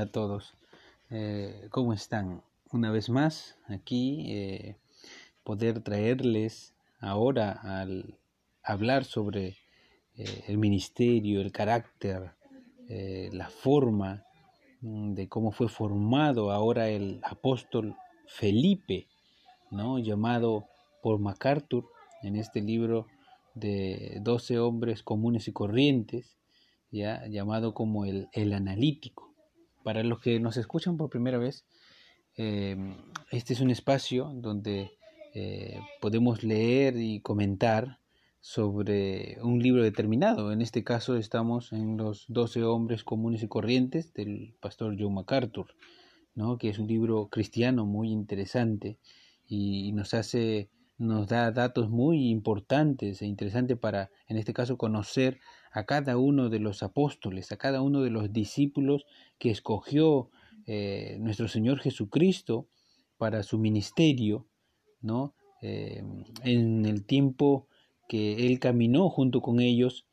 A todos. Eh, ¿Cómo están? Una vez más, aquí eh, poder traerles ahora al hablar sobre eh, el ministerio, el carácter, la forma mm, de cómo fue formado ahora el apóstol Felipe, ¿no? llamado por MacArthur en este libro de 12 hombres comunes y corrientes, ya llamado como el, el analítico. Para los que nos escuchan por primera vez, eh, este es un espacio donde eh, podemos leer y comentar sobre un libro determinado. En este caso estamos en los 12 hombres comunes y corrientes del pastor John MacArthur, ¿no? que es un libro cristiano muy interesante y nos hace nos da datos muy importantes e interesantes para, en este caso, conocer a cada uno de los apóstoles, a cada uno de los discípulos que escogió eh, nuestro Señor Jesucristo para su ministerio, ¿no? Eh, en el tiempo que Él caminó junto con ellos,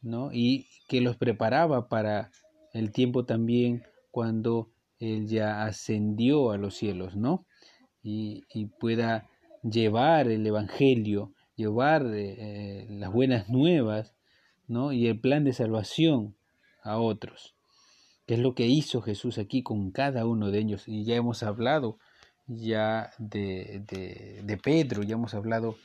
¿no? Y que los preparaba para el tiempo también cuando Él ya ascendió a los cielos, ¿no? Y, pueda llevar el Evangelio, llevar eh, las buenas nuevas y el plan de salvación a otros. Que es lo que hizo Jesús aquí con cada uno de ellos. Y ya hemos hablado ya de, de, Pedro, ya hemos hablado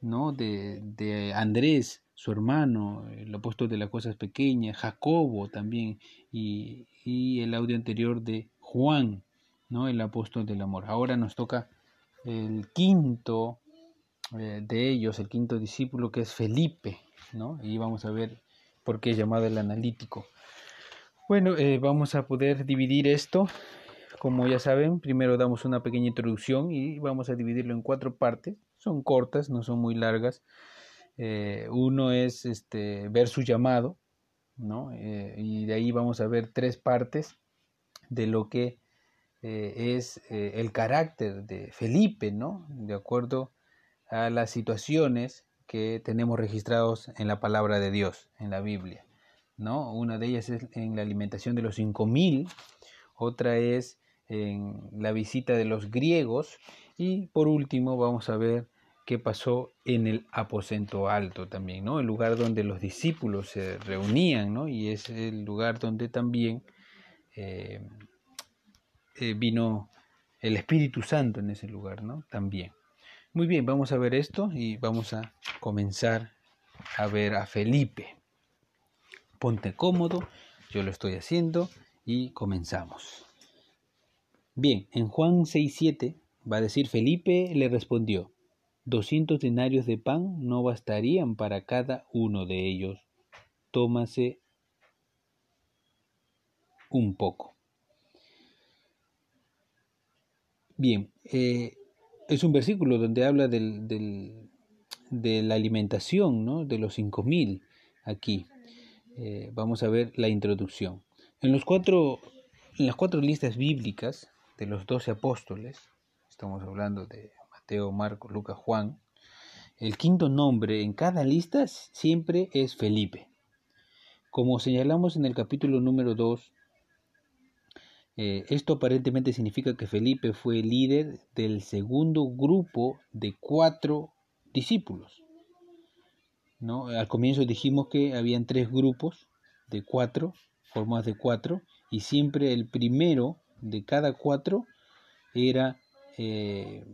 ¿no? de, de Andrés, su hermano, el apóstol de las cosas pequeñas, Jacobo también, y, y el audio anterior de Juan, ¿no? el apóstol del amor. Ahora nos toca el quinto eh, de ellos, el quinto discípulo, que es Felipe, ¿no? Y vamos a ver por qué es llamado el analítico. Bueno, eh, vamos a poder dividir esto, como ya saben, primero damos una pequeña introducción y vamos a dividirlo en cuatro partes, son cortas, no son muy largas. Eh, uno es este, ver su llamado, ¿no? y de ahí vamos a ver tres partes de lo que eh, es eh, el carácter de Felipe, ¿no? De acuerdo a las situaciones que tenemos registrados en la palabra de Dios, en la Biblia, ¿no? Una de ellas es en la alimentación de los cinco mil, otra es en la visita de los griegos y por último vamos a ver qué pasó en el aposento alto también, ¿no? El lugar donde los discípulos se reunían, ¿no? Y es el lugar donde también eh, eh, vino el Espíritu Santo en ese lugar, ¿no? También. Muy bien, vamos a ver esto y vamos a comenzar a ver a Felipe. Ponte cómodo, yo lo estoy haciendo y comenzamos. Bien, en Juan 6.7 va a decir, Felipe le respondió, 200 denarios de pan no bastarían para cada uno de ellos. Tómase un poco. Bien, eh, es un versículo donde habla del, de la alimentación, ¿no? De los 5000 aquí. Eh, vamos a ver la introducción. En, los cuatro, en las cuatro listas bíblicas de los doce apóstoles, estamos hablando de Mateo, Marcos, Lucas, Juan, el quinto nombre en cada lista siempre es Felipe. Como señalamos en el capítulo número 2 eh, esto aparentemente significa que Felipe fue líder del segundo grupo de cuatro discípulos. ¿no? Al comienzo dijimos que habían tres grupos de cuatro, formados de cuatro, y siempre el primero de cada cuatro era, eh,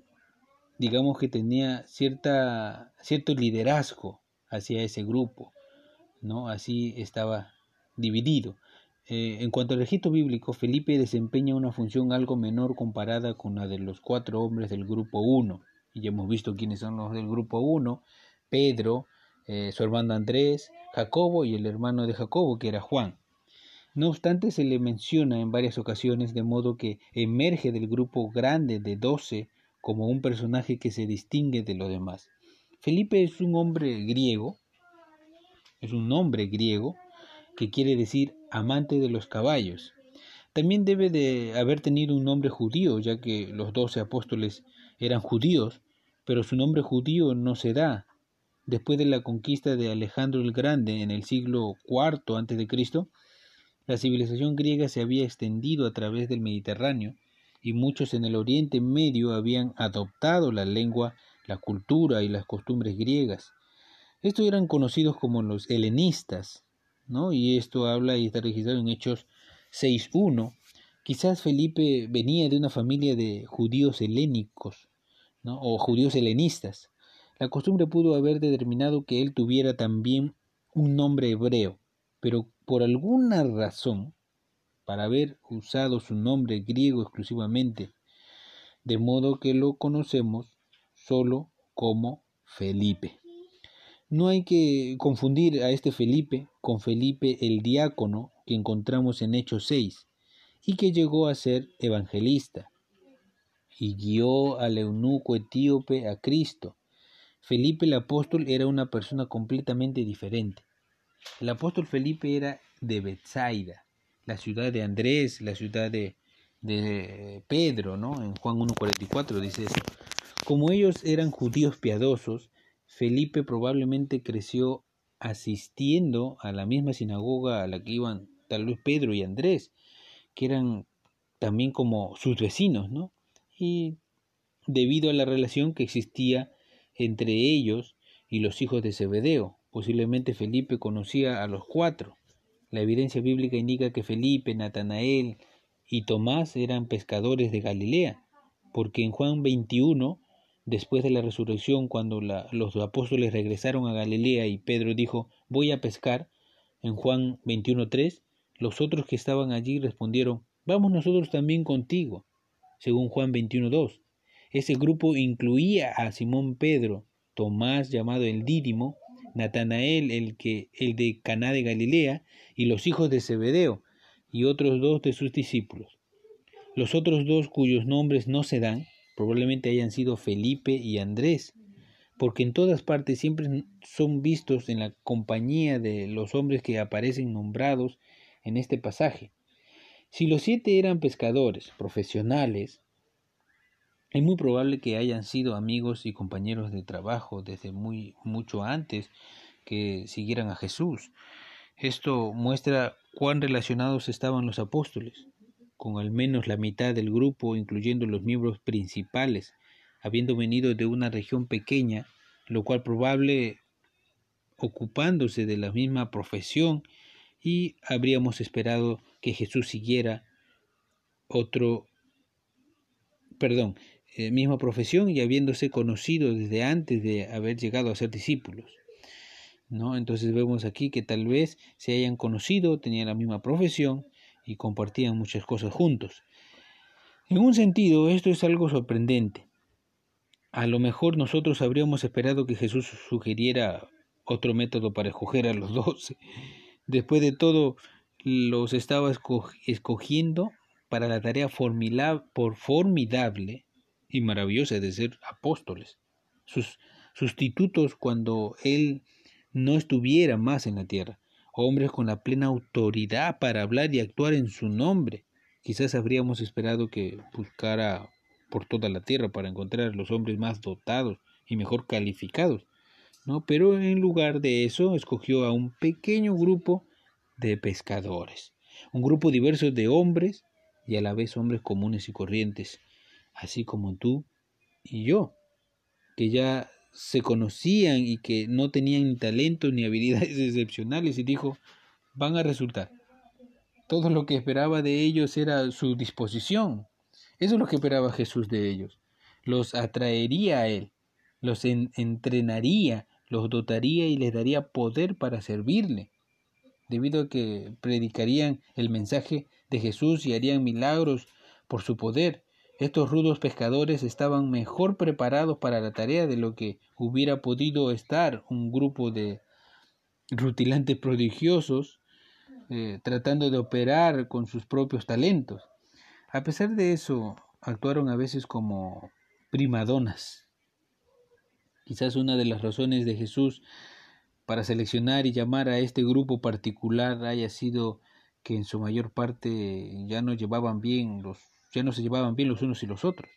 digamos que tenía cierta, cierto liderazgo hacia ese grupo, ¿no? Así estaba dividido. Eh, en cuanto al registro bíblico, Felipe desempeña una función algo menor comparada con la de los cuatro hombres del grupo 1. Y ya hemos visto quiénes son los del grupo 1, Pedro, eh, su hermano Andrés, Jacobo y el hermano de Jacobo, que era Juan. No obstante, se le menciona en varias ocasiones de modo que emerge del grupo grande de doce como un personaje que se distingue de los demás. Felipe es un hombre griego, es un nombre griego, que quiere decir amante de los caballos. También debe de haber tenido un nombre judío, ya que los doce apóstoles eran judíos, pero su nombre judío no se da. Después de la conquista de Alejandro el Grande en el siglo IV a.C., La civilización griega se había extendido a través del Mediterráneo y muchos en el Oriente Medio habían adoptado la lengua, la cultura y las costumbres griegas. Estos eran conocidos como los helenistas, ¿no? Y esto habla y está registrado en Hechos 6.1. Quizás Felipe venía de una familia de judíos helénicos, ¿no? O judíos helenistas. La costumbre pudo haber determinado que él tuviera también un nombre hebreo, pero por alguna razón, para haber usado su nombre griego exclusivamente, de modo que lo conocemos solo como Felipe. No hay que confundir a este Felipe con Felipe el diácono que encontramos en Hechos 6 y que llegó a ser evangelista y guió al eunuco etíope a Cristo. Felipe el apóstol era una persona completamente diferente. El apóstol Felipe era de Bethsaida, la ciudad de Andrés, la ciudad de, de Pedro, ¿no? En Juan 1.44 dice eso. Como ellos eran judíos piadosos, Felipe probablemente creció asistiendo a la misma sinagoga a la que iban tal vez Pedro y Andrés, que eran también como sus vecinos, ¿no? Y debido a la relación que existía entre ellos y los hijos de Zebedeo, posiblemente Felipe conocía a los cuatro. La evidencia bíblica indica que Felipe, Natanael y Tomás eran pescadores de Galilea, porque en Juan 21, después de la resurrección, cuando los apóstoles regresaron a Galilea y Pedro dijo, voy a pescar, en Juan 21.3, los otros que estaban allí respondieron, vamos nosotros también contigo, según Juan 21.2. Ese grupo incluía a Simón Pedro, Tomás llamado el Dídimo, Natanael el que el de Caná de Galilea y los hijos de Zebedeo y otros dos de sus discípulos. Los otros dos cuyos nombres no se dan probablemente hayan sido Felipe y Andrés, porque en todas partes siempre son vistos en la compañía de los hombres que aparecen nombrados en este pasaje. Si los siete eran pescadores profesionales, es muy probable que hayan sido amigos y compañeros de trabajo desde muy mucho antes que siguieran a Jesús. Esto muestra cuán relacionados estaban los apóstoles, con al menos la mitad del grupo, incluyendo los miembros principales, habiendo venido de una región pequeña, lo cual probable ocupándose de la misma profesión y habríamos esperado que Jesús siguiera otro perdón, eh, misma profesión y habiéndose conocido desde antes de haber llegado a ser discípulos. ¿no? Entonces vemos aquí que tal vez se hayan conocido, tenían la misma profesión y compartían muchas cosas juntos. En un sentido, esto es algo sorprendente. A lo mejor nosotros habríamos esperado que Jesús sugiriera otro método para escoger a los doce. Después de todo, los estaba escogiendo para la tarea formidable y maravillosa de ser apóstoles, sus sustitutos cuando Él no estuviera más en la tierra, hombres con la plena autoridad para hablar y actuar en su nombre. Quizás habríamos esperado que buscara por toda la tierra para encontrar los hombres más dotados y mejor calificados, ¿no? Pero en lugar de eso escogió a un pequeño grupo de pescadores, un grupo diverso de hombres y a la vez hombres comunes y corrientes, así como tú y yo, que ya se conocían y que no tenían ni talentos ni habilidades excepcionales y dijo, van a resultar. Todo lo que esperaba de ellos era su disposición. Eso es lo que esperaba Jesús de ellos. Los atraería a Él, los entrenaría, los dotaría y les daría poder para servirle, debido a que predicarían el mensaje de Jesús y harían milagros por su poder estos rudos pescadores estaban mejor preparados para la tarea de lo que hubiera podido estar un grupo de rutilantes prodigiosos eh, tratando de operar con sus propios talentos. A pesar de eso, actuaron a veces como primadonas. Quizás una de las razones de Jesús para seleccionar y llamar a este grupo particular haya sido que en su mayor parte ya no llevaban bien los ya no se llevaban bien los unos y los otros.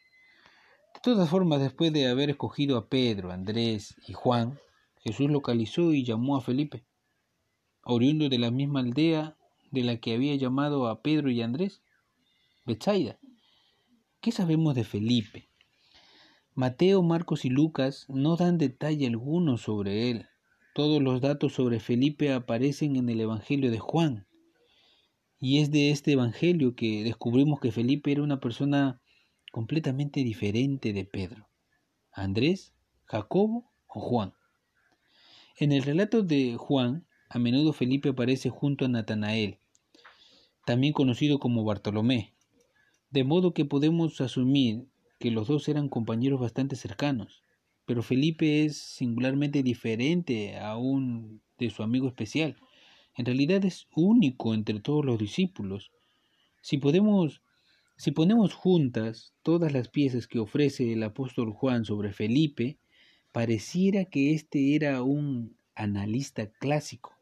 De todas formas, después de haber escogido a Pedro, Andrés y Juan, Jesús localizó y llamó a Felipe, oriundo de la misma aldea de la que había llamado a Pedro y Andrés? Betsaida. ¿Qué sabemos de Felipe? Mateo, Marcos y Lucas no dan detalle alguno sobre él. Todos los datos sobre Felipe aparecen en el Evangelio de Juan. Y es de este Evangelio que descubrimos que Felipe era una persona completamente diferente de Pedro. Andrés, Jacobo o Juan. En el relato de Juan, a menudo Felipe aparece junto a Natanael, también conocido como Bartolomé, de modo que podemos asumir que los dos eran compañeros bastante cercanos, pero Felipe es singularmente diferente aún de su amigo especial. En realidad es único entre todos los discípulos. Si podemos si ponemos juntas todas las piezas que ofrece el apóstol Juan sobre Felipe, pareciera que éste era un analista clásico.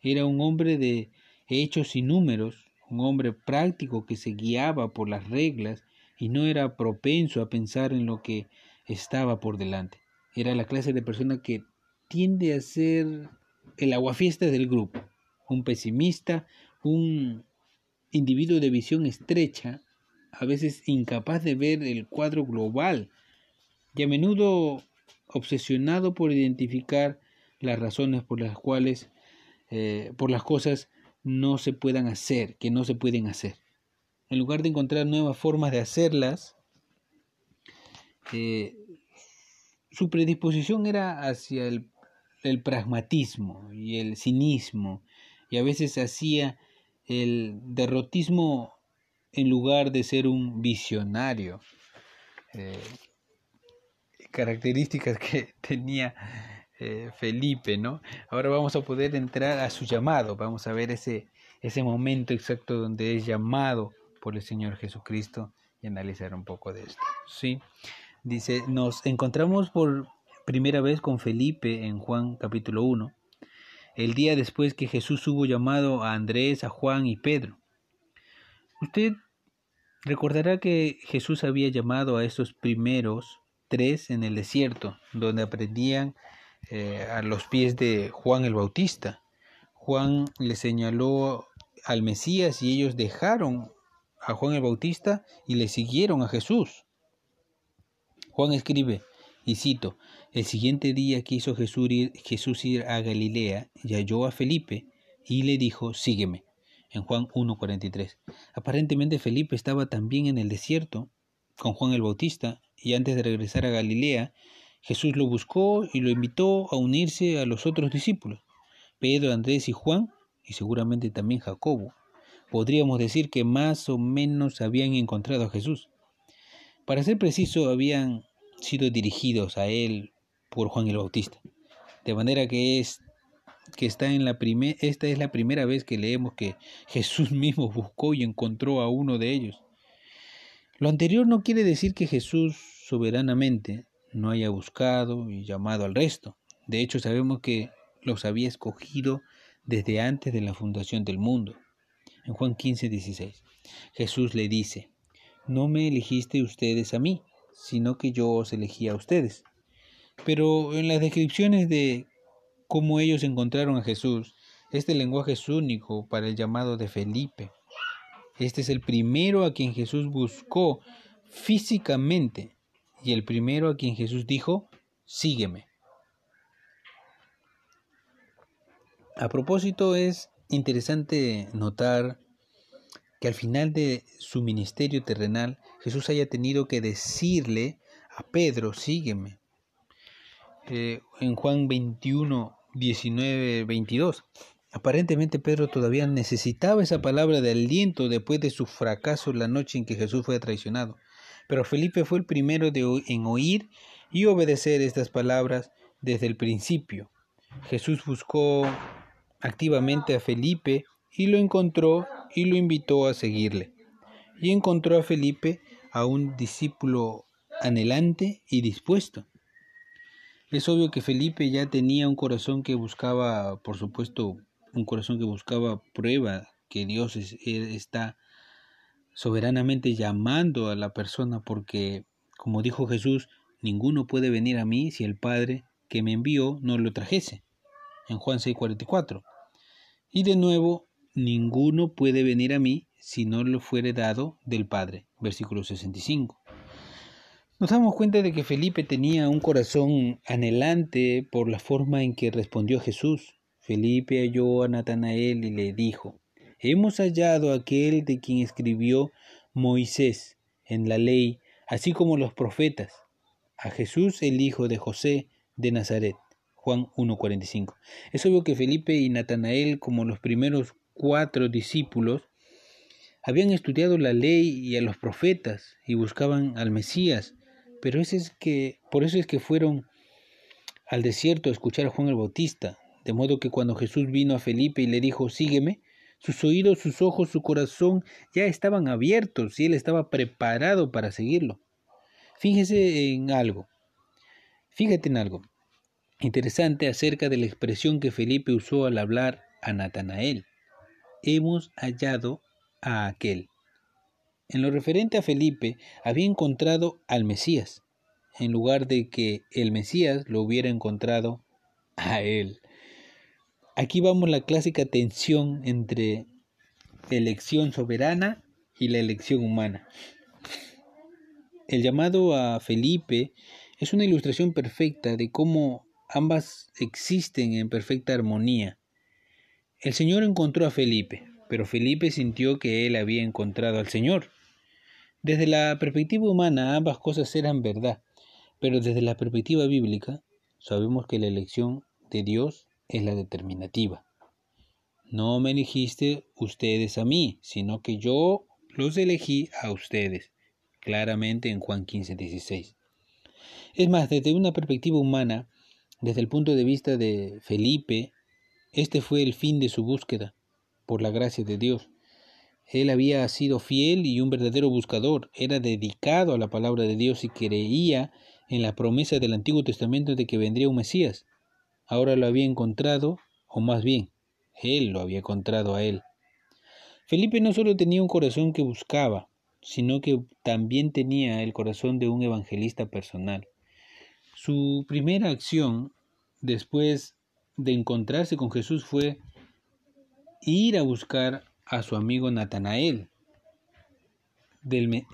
Era un hombre de hechos y números, un hombre práctico que se guiaba por las reglas y no era propenso a pensar en lo que estaba por delante. Era la clase de persona que tiende a ser el aguafiesta del grupo, un pesimista, un individuo de visión estrecha, a veces incapaz de ver el cuadro global y a menudo obsesionado por identificar las razones por las cuales eh, por las cosas no se puedan hacer, que no se pueden hacer. En lugar de encontrar nuevas formas de hacerlas, eh, su predisposición era hacia el, el, pragmatismo y el cinismo, y a veces hacía el derrotismo en lugar de ser un visionario. Eh, características que tenía eh, Felipe, ¿no? Ahora vamos a poder entrar a su llamado, vamos a ver ese, ese momento exacto donde es llamado por el Señor Jesucristo y analizar un poco de esto. Sí, dice, nos encontramos por primera vez con Felipe en Juan capítulo 1, el día después que Jesús hubo llamado a Andrés, a Juan y Pedro. Usted recordará que Jesús había llamado a estos primeros tres en el desierto, donde aprendían eh, a los pies de Juan el Bautista. Juan le señaló al Mesías y ellos dejaron a Juan el Bautista y le siguieron a Jesús. Juan escribe, y cito, el siguiente día quiso Jesús ir, Jesús ir a Galilea y halló a Felipe y le dijo, sígueme, en Juan 1.43. Aparentemente Felipe estaba también en el desierto con Juan el Bautista y antes de regresar a Galilea, Jesús lo buscó y lo invitó a unirse a los otros discípulos, Pedro, Andrés y Juan, y seguramente también Jacobo, podríamos decir que más o menos habían encontrado a Jesús. Para ser preciso, habían sido dirigidos a él por Juan el Bautista. De manera que es que está en la esta es la primera vez que leemos que Jesús mismo buscó y encontró a uno de ellos. Lo anterior no quiere decir que Jesús soberanamente no haya buscado y llamado al resto. De hecho, sabemos que los había escogido desde antes de la fundación del mundo en Juan 15, 16. Jesús le dice, no me elegiste ustedes a mí, sino que yo os elegí a ustedes. Pero en las descripciones de cómo ellos encontraron a Jesús, este lenguaje es único para el llamado de Felipe. Este es el primero a quien Jesús buscó físicamente y el primero a quien Jesús dijo, sígueme. A propósito, es interesante notar que al final de su ministerio terrenal Jesús haya tenido que decirle a Pedro, sígueme. En Juan 21, 19, 22. Aparentemente Pedro todavía necesitaba esa palabra de aliento después de su fracaso la noche en que Jesús fue traicionado. Pero Felipe fue el primero en oír y obedecer estas palabras desde el principio. Jesús buscó activamente a Felipe y lo encontró y lo invitó a seguirle. Y encontró a Felipe a un discípulo anhelante y dispuesto. Es obvio que Felipe ya tenía un corazón que buscaba, por supuesto, un corazón que buscaba prueba que Dios está soberanamente llamando a la persona porque, como dijo Jesús, ninguno puede venir a mí si el Padre que me envió no lo trajese. En Juan 6:44. Y de nuevo ninguno puede venir a mí si no lo fuere dado del Padre. Versículo 65. Nos damos cuenta de que Felipe tenía un corazón anhelante por la forma en que respondió Jesús. Felipe halló a Natanael y le dijo, Hemos hallado aquel de quien escribió Moisés en la ley, así como los profetas, a Jesús el hijo de José de Nazaret. Juan 1.45. Es obvio que Felipe y Natanael, como los primeros cuatro discípulos, habían estudiado la ley y a los profetas y buscaban al Mesías, pero ese es que, por eso es que fueron al desierto a escuchar a Juan el Bautista, de modo que cuando Jesús vino a Felipe y le dijo, sígueme, sus oídos, sus ojos, su corazón ya estaban abiertos y él estaba preparado para seguirlo. Fíjese en algo, fíjate en algo interesante acerca de la expresión que Felipe usó al hablar a Natanael. Hemos hallado a aquel. En lo referente a Felipe, había encontrado al Mesías, en lugar de que el Mesías lo hubiera encontrado a él. Aquí vamos la clásica tensión entre elección soberana y la elección humana. El llamado a Felipe es una ilustración perfecta de cómo ambas existen en perfecta armonía. El Señor encontró a Felipe, pero Felipe sintió que él había encontrado al Señor. Desde la perspectiva humana ambas cosas eran verdad, pero desde la perspectiva bíblica sabemos que la elección de Dios es la determinativa. No me elegiste ustedes a mí, sino que yo los elegí a ustedes, claramente en Juan 15, 16. Es más, desde una perspectiva humana, desde el punto de vista de Felipe, este fue el fin de su búsqueda, por la gracia de Dios. Él había sido fiel y un verdadero buscador, era dedicado a la palabra de Dios y creía en la promesa del Antiguo Testamento de que vendría un Mesías. Ahora lo había encontrado, o más bien, él lo había encontrado a él. Felipe no solo tenía un corazón que buscaba, sino que también tenía el corazón de un evangelista personal. Su primera acción después de encontrarse con Jesús fue ir a buscar a su amigo Natanael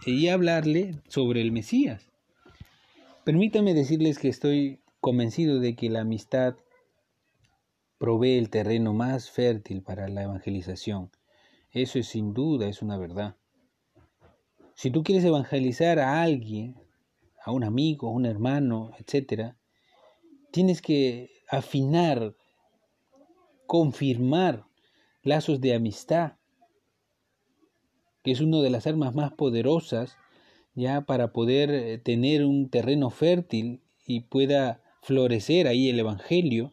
y hablarle sobre el Mesías. Permítanme decirles que estoy convencido de que la amistad provee el terreno más fértil para la evangelización. Eso es sin duda, es una verdad. Si tú quieres evangelizar a alguien, a un amigo, a un hermano, etc., tienes que afinar, confirmar lazos de amistad, que es una de las armas más poderosas ya para poder eh, tener un terreno fértil y pueda florecer ahí el Evangelio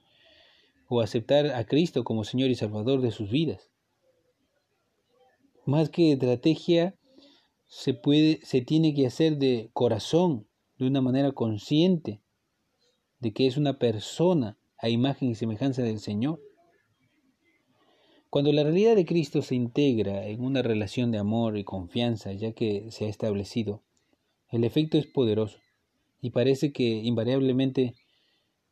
o aceptar a Cristo como Señor y Salvador de sus vidas. Más que estrategia, se puede, se tiene que hacer de corazón, de una manera consciente, de que es una persona a imagen y semejanza del Señor. Cuando la realidad de Cristo se integra en una relación de amor y confianza, ya que se ha establecido, el efecto es poderoso y parece que invariablemente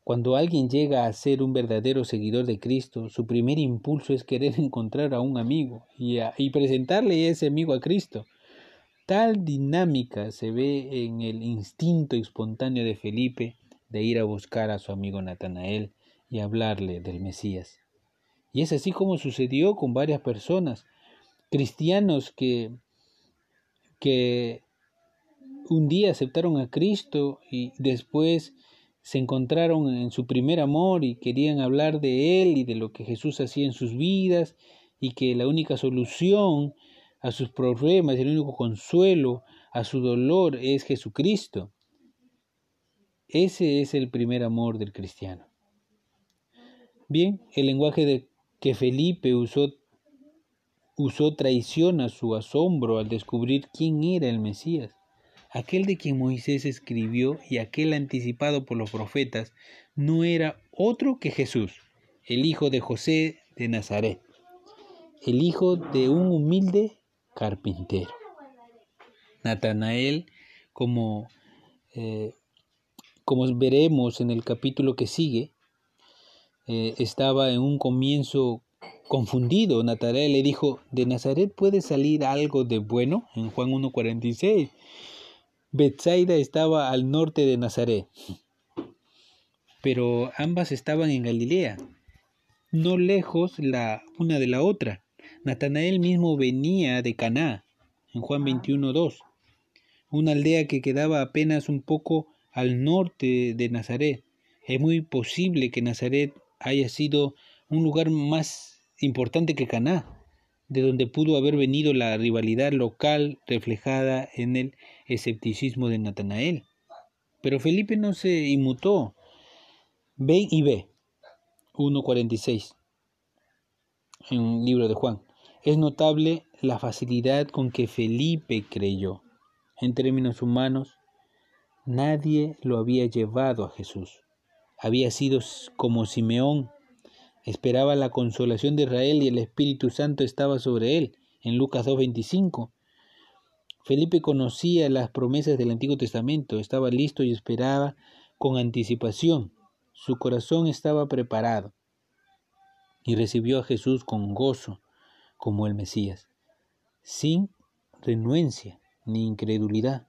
cuando alguien llega a ser un verdadero seguidor de Cristo, su primer impulso es querer encontrar a un amigo y, y presentarle a ese amigo a Cristo. Tal dinámica se ve en el instinto espontáneo de Felipe de ir a buscar a su amigo Natanael y hablarle del Mesías. Y es así como sucedió con varias personas, cristianos que, que un día aceptaron a Cristo y después se encontraron en su primer amor y querían hablar de Él y de lo que Jesús hacía en sus vidas y que la única solución a sus problemas el único consuelo a su dolor es Jesucristo. Ese es el primer amor del cristiano. Bien, el lenguaje de que Felipe usó, usó traición a su asombro al descubrir quién era el Mesías. Aquel de quien Moisés escribió y aquel anticipado por los profetas no era otro que Jesús, el hijo de José de Nazaret, el hijo de un humilde carpintero. Natanael, como eh, como veremos en el capítulo que sigue, eh, estaba en un comienzo confundido, Natanael le dijo, ¿de Nazaret puede salir algo de bueno? En Juan 1.46. Bethsaida estaba al norte de Nazaret, pero ambas estaban en Galilea, no lejos la una de la otra. Natanael mismo venía de Caná, en Juan 21.2, una aldea que quedaba apenas un poco al norte de Nazaret. Es muy posible que Nazaret haya sido un lugar más importante que Caná, de donde pudo haber venido la rivalidad local reflejada en el escepticismo de Natanael. Pero Felipe no se inmutó. Ven y ve. 1.46 en el libro de Juan. Es notable la facilidad con que Felipe creyó. En términos humanos, nadie lo había llevado a Jesús. Había sido como Simeón Esperaba la consolación de Israel y el Espíritu Santo estaba sobre él. En Lucas 2.25. Felipe conocía las promesas del Antiguo Testamento, estaba listo y esperaba con anticipación. Su corazón estaba preparado y recibió a Jesús con gozo como el Mesías, sin renuencia ni incredulidad.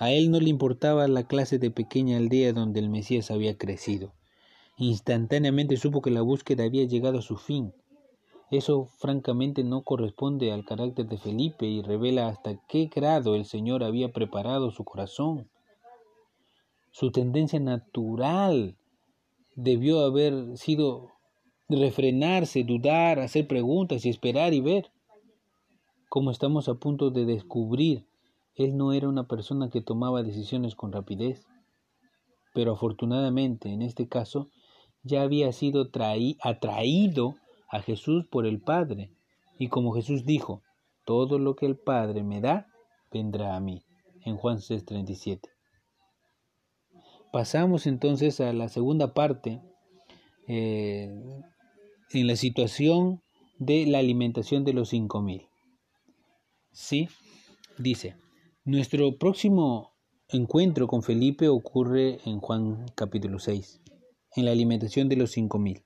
A él no le importaba la clase de pequeña aldea donde el Mesías había crecido. Instantáneamente supo que la búsqueda había llegado a su fin. Eso francamente no corresponde al carácter de Felipe y revela hasta qué grado el Señor había preparado su corazón. Su tendencia natural debió haber sido refrenarse, dudar, hacer preguntas y esperar y ver. Como estamos a punto de descubrir, él no era una persona que tomaba decisiones con rapidez. Pero afortunadamente, en este caso, ya había sido atraído a Jesús por el Padre. Y como Jesús dijo, todo lo que el Padre me da, vendrá a mí. En Juan 6:37. Pasamos entonces a la segunda parte, eh, en la situación de la alimentación de los cinco mil. Sí, dice, nuestro próximo encuentro con Felipe ocurre en Juan capítulo 6 en la alimentación de los 5000.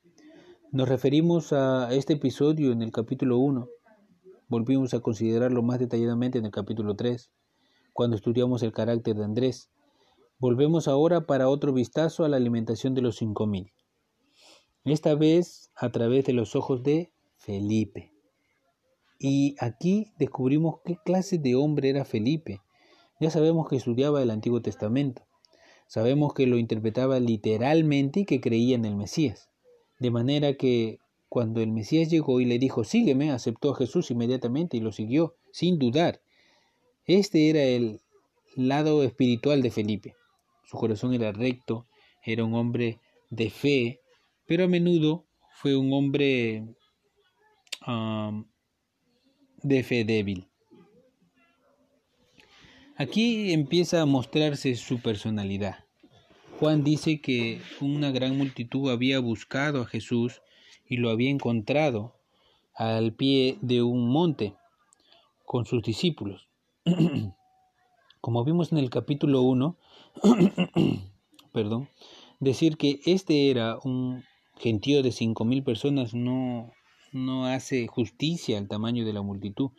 Nos referimos a este episodio en el capítulo 1. Volvimos a considerarlo más detalladamente en el capítulo 3, cuando estudiamos el carácter de Andrés. Volvemos ahora para otro vistazo a la alimentación de los 5000. Esta vez a través de los ojos de Felipe. Y aquí descubrimos qué clase de hombre era Felipe. Ya sabemos que estudiaba el Antiguo Testamento. Sabemos que lo interpretaba literalmente y que creía en el Mesías. De manera que cuando el Mesías llegó y le dijo, sígueme, aceptó a Jesús inmediatamente y lo siguió, sin dudar. Este era el lado espiritual de Felipe. Su corazón era recto, era un hombre de fe, pero a menudo fue un hombre de fe débil. Aquí empieza a mostrarse su personalidad. Juan dice que una gran multitud había buscado a Jesús y lo había encontrado al pie de un monte con sus discípulos. Como vimos en el capítulo 1, perdón, decir que este era un gentío de cinco mil personas no, no hace justicia al tamaño de la multitud.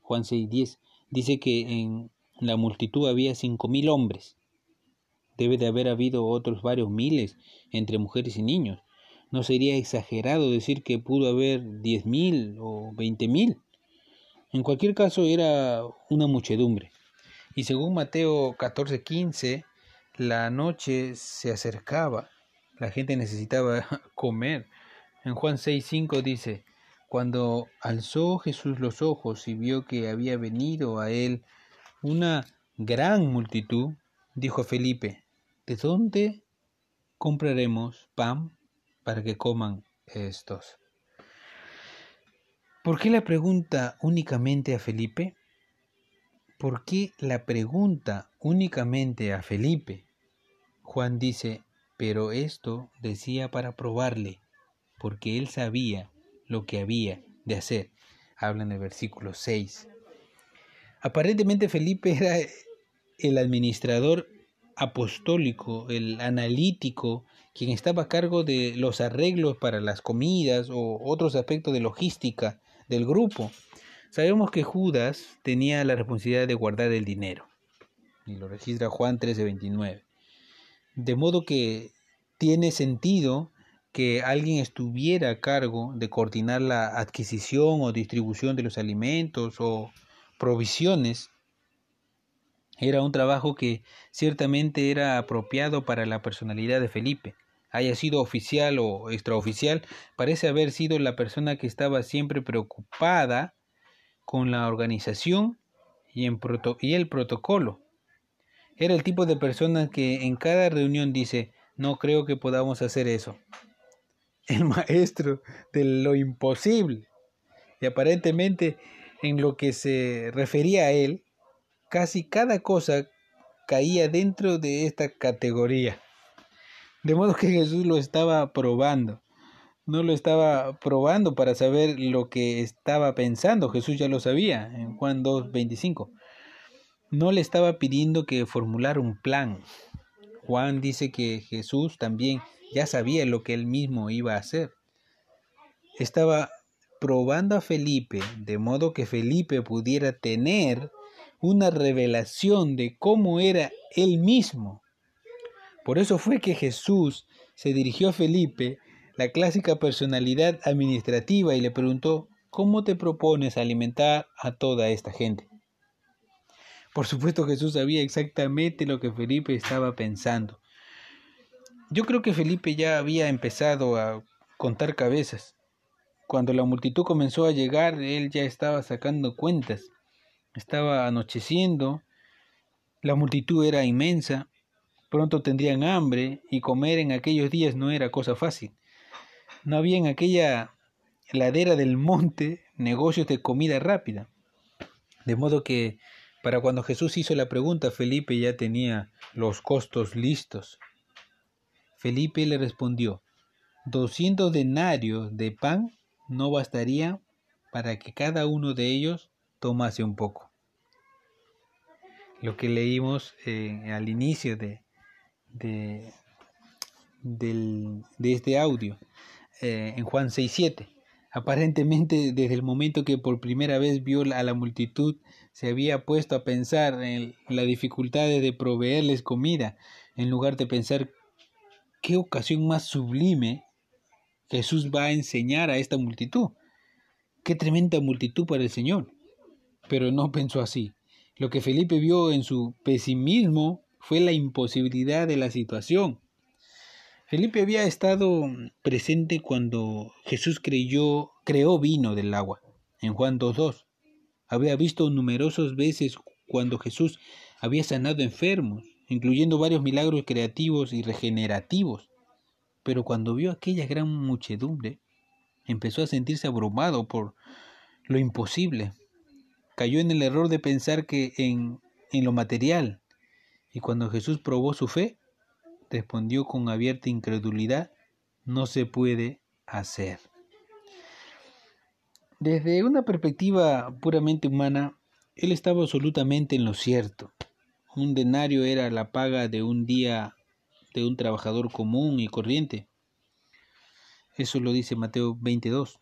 Juan 6.10 dice que en la multitud había cinco mil hombres. Debe de haber habido otros varios miles entre mujeres y niños. No sería exagerado decir que pudo haber diez mil o veinte mil. En cualquier caso era una muchedumbre. Y según Mateo 14:15, la noche se acercaba. La gente necesitaba comer. En Juan 6:5 dice, cuando alzó Jesús los ojos y vio que había venido a él una gran multitud, dijo a Felipe, ¿de dónde compraremos pan para que coman estos? ¿Por qué la pregunta únicamente a Felipe? ¿Por qué la pregunta únicamente a Felipe? Juan dice, pero esto decía para probarle, porque él sabía lo que había de hacer. Habla en el versículo 6. Aparentemente Felipe era el administrador apostólico, el analítico quien estaba a cargo de los arreglos para las comidas o otros aspectos de logística del grupo. Sabemos que Judas tenía la responsabilidad de guardar el dinero, y lo registra Juan 13:29. De modo que tiene sentido que alguien estuviera a cargo de coordinar la adquisición o distribución de los alimentos o provisiones. Era un trabajo que ciertamente era apropiado para la personalidad de Felipe. Haya sido oficial o extraoficial, parece haber sido la persona que estaba siempre preocupada con la organización y, y el protocolo. Era el tipo de persona que en cada reunión dice, no creo que podamos hacer eso el maestro de lo imposible. Y aparentemente en lo que se refería a él, casi cada cosa caía dentro de esta categoría. De modo que Jesús lo estaba probando. No lo estaba probando para saber lo que estaba pensando. Jesús ya lo sabía en Juan 2.25. No le estaba pidiendo que formulara un plan. Juan dice que Jesús también ya sabía lo que él mismo iba a hacer. Estaba probando a Felipe de modo que Felipe pudiera tener una revelación de cómo era él mismo. Por eso fue que Jesús se dirigió a Felipe, la clásica personalidad administrativa, y le preguntó, ¿cómo te propones alimentar a toda esta gente? Por supuesto Jesús sabía exactamente lo que Felipe estaba pensando. Yo creo que Felipe ya había empezado a contar cabezas. Cuando la multitud comenzó a llegar, él ya estaba sacando cuentas. Estaba anocheciendo, la multitud era inmensa, pronto tendrían hambre y comer en aquellos días no era cosa fácil. No había en aquella ladera del monte negocios de comida rápida. De modo que para cuando Jesús hizo la pregunta, Felipe ya tenía los costos listos. Felipe le respondió, doscientos denarios de pan no bastaría para que cada uno de ellos tomase un poco. Lo que leímos eh, al inicio de, de, este audio, eh, en Juan 6.7. Aparentemente, desde el momento que por primera vez vio a la multitud, se había puesto a pensar en las dificultades de proveerles comida, en lugar de pensar qué ocasión más sublime Jesús va a enseñar a esta multitud. Qué tremenda multitud para el Señor. Pero no pensó así. Lo que Felipe vio en su pesimismo fue la imposibilidad de la situación. Felipe había estado presente cuando Jesús creyó, creó vino del agua, en Juan 2.2. Había visto numerosas veces cuando Jesús había sanado enfermos, incluyendo varios milagros creativos y regenerativos. Pero cuando vio aquella gran muchedumbre, empezó a sentirse abrumado por lo imposible. Cayó en el error de pensar que en, en lo material. Y cuando Jesús probó su fe, respondió con abierta incredulidad, no se puede hacer. Desde una perspectiva puramente humana, él estaba absolutamente en lo cierto. Un denario era la paga de un día de un trabajador común y corriente. Eso lo dice Mateo 22.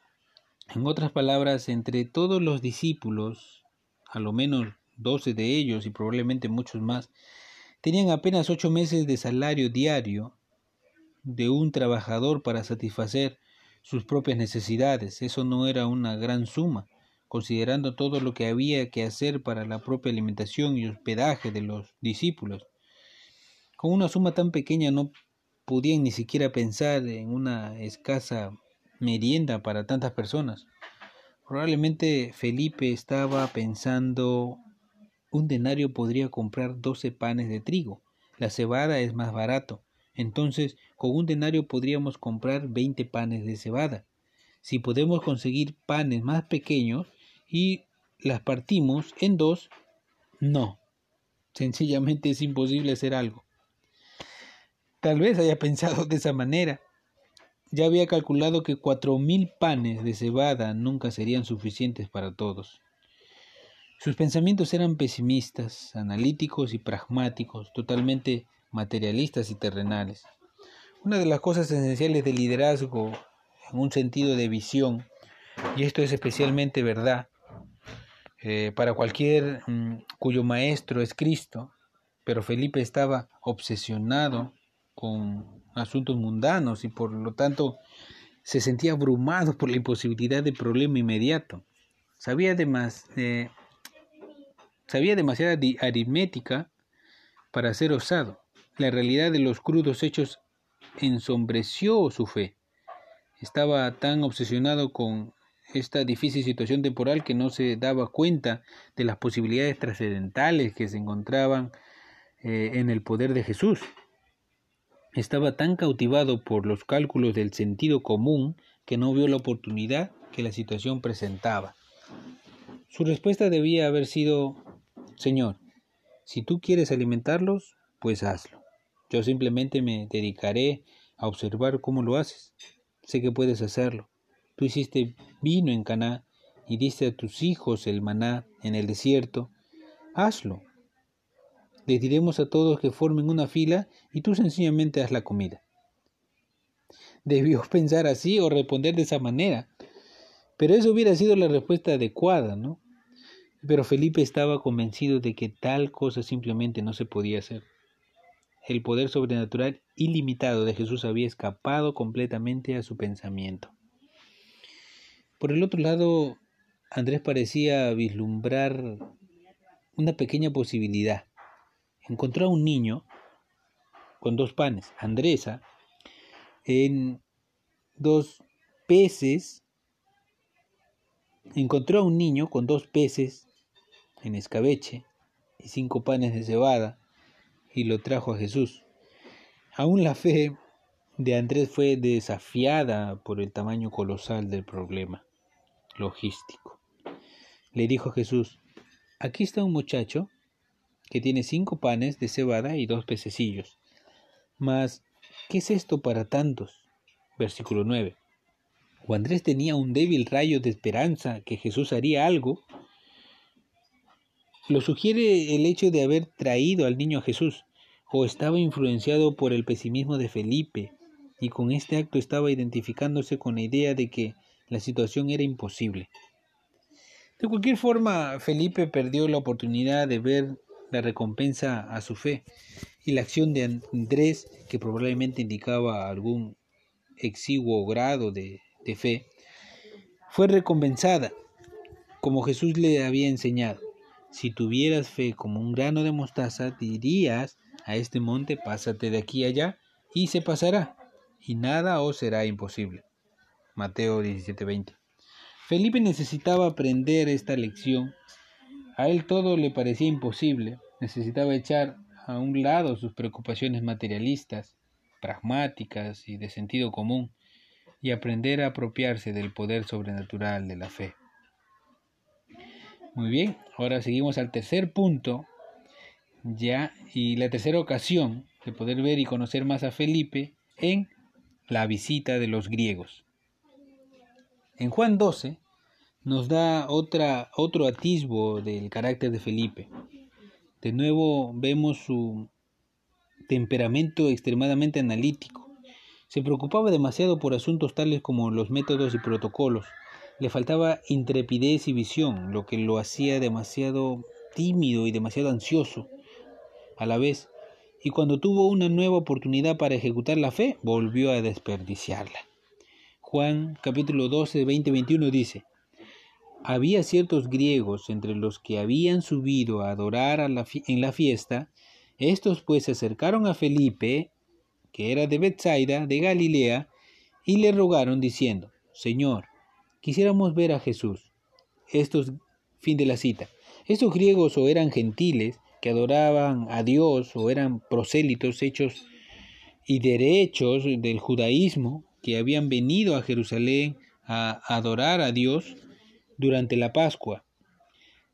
En otras palabras, entre todos los discípulos, a lo menos doce de ellos y probablemente muchos más, tenían apenas ocho meses de salario diario de un trabajador para satisfacer sus propias necesidades. Eso no era una gran suma considerando todo lo que había que hacer para la propia alimentación y hospedaje de los discípulos. Con una suma tan pequeña no podían ni siquiera pensar en una escasa merienda para tantas personas. Probablemente Felipe estaba pensando un denario podría comprar doce panes de trigo. La cebada es más barato. Entonces, con un denario podríamos comprar veinte panes de cebada. Si podemos conseguir panes más pequeños, y las partimos en dos, no. Sencillamente es imposible hacer algo. Tal vez haya pensado de esa manera. Ya había calculado que cuatro mil panes de cebada nunca serían suficientes para todos. Sus pensamientos eran pesimistas, analíticos y pragmáticos, totalmente materialistas y terrenales. Una de las cosas esenciales del liderazgo en un sentido de visión, y esto es especialmente verdad eh, para cualquier mm, cuyo maestro es Cristo, pero Felipe estaba obsesionado con asuntos mundanos y por lo tanto se sentía abrumado por la imposibilidad de problema inmediato. Sabía, además, eh, sabía demasiada aritmética para ser osado. La realidad de los crudos hechos ensombreció su fe. Estaba tan obsesionado con esta difícil situación temporal que no se daba cuenta de las posibilidades trascendentales que se encontraban eh, en el poder de Jesús. Estaba tan cautivado por los cálculos del sentido común que no vio la oportunidad que la situación presentaba. Su respuesta debía haber sido, Señor, si tú quieres alimentarlos, pues hazlo. Yo simplemente me dedicaré a observar cómo lo haces. Sé que puedes hacerlo. Tú hiciste vino en Caná y diste a tus hijos el maná en el desierto. Hazlo. Les diremos a todos que formen una fila y tú sencillamente haz la comida. Debió pensar así o responder de esa manera. Pero eso hubiera sido la respuesta adecuada, ¿no? Pero Felipe estaba convencido de que tal cosa simplemente no se podía hacer. El poder sobrenatural ilimitado de Jesús había escapado completamente a su pensamiento. Por el otro lado, Andrés parecía vislumbrar una pequeña posibilidad. Encontró a un niño con dos panes, Andresa, en dos peces. Encontró a un niño con dos peces en escabeche y cinco panes de cebada y lo trajo a Jesús. Aún la fe de Andrés fue desafiada por el tamaño colosal del problema logístico. Le dijo Jesús, aquí está un muchacho que tiene cinco panes de cebada y dos pececillos. Mas, ¿qué es esto para tantos? Versículo 9. O Andrés tenía un débil rayo de esperanza que Jesús haría algo. Lo sugiere el hecho de haber traído al niño a Jesús, o estaba influenciado por el pesimismo de Felipe, y con este acto estaba identificándose con la idea de que la situación era imposible. De cualquier forma, Felipe perdió la oportunidad de ver la recompensa a su fe y la acción de Andrés, que probablemente indicaba algún exiguo grado de, fe, fue recompensada como Jesús le había enseñado. Si tuvieras fe como un grano de mostaza, dirías a este monte, pásate de aquí allá, y se pasará, y nada os será imposible. Mateo 17:20. Felipe necesitaba aprender esta lección. A él todo le parecía imposible. Necesitaba echar a un lado sus preocupaciones materialistas, pragmáticas y de sentido común, y aprender a apropiarse del poder sobrenatural de la fe. Muy bien, ahora seguimos al tercer punto, ya, y la tercera ocasión de poder ver y conocer más a Felipe en la visita de los griegos. En Juan 12 nos da otra, otro atisbo del carácter de Felipe. De nuevo vemos su temperamento extremadamente analítico. Se preocupaba demasiado por asuntos tales como los métodos y protocolos. Le faltaba intrepidez y visión, lo que lo hacía demasiado tímido y demasiado ansioso a la vez. Y cuando tuvo una nueva oportunidad para ejecutar la fe, volvió a desperdiciarla. Juan capítulo 12, 20, 21 dice, había ciertos griegos entre los que habían subido a adorar en la fiesta, estos pues se acercaron a Felipe, que era de Bethsaida, de Galilea, y le rogaron diciendo, Señor, quisiéramos ver a Jesús. Estos, fin de la cita, estos griegos o eran gentiles que adoraban a Dios o eran prosélitos hechos y derechos del judaísmo, que habían venido a Jerusalén a adorar a Dios durante la Pascua.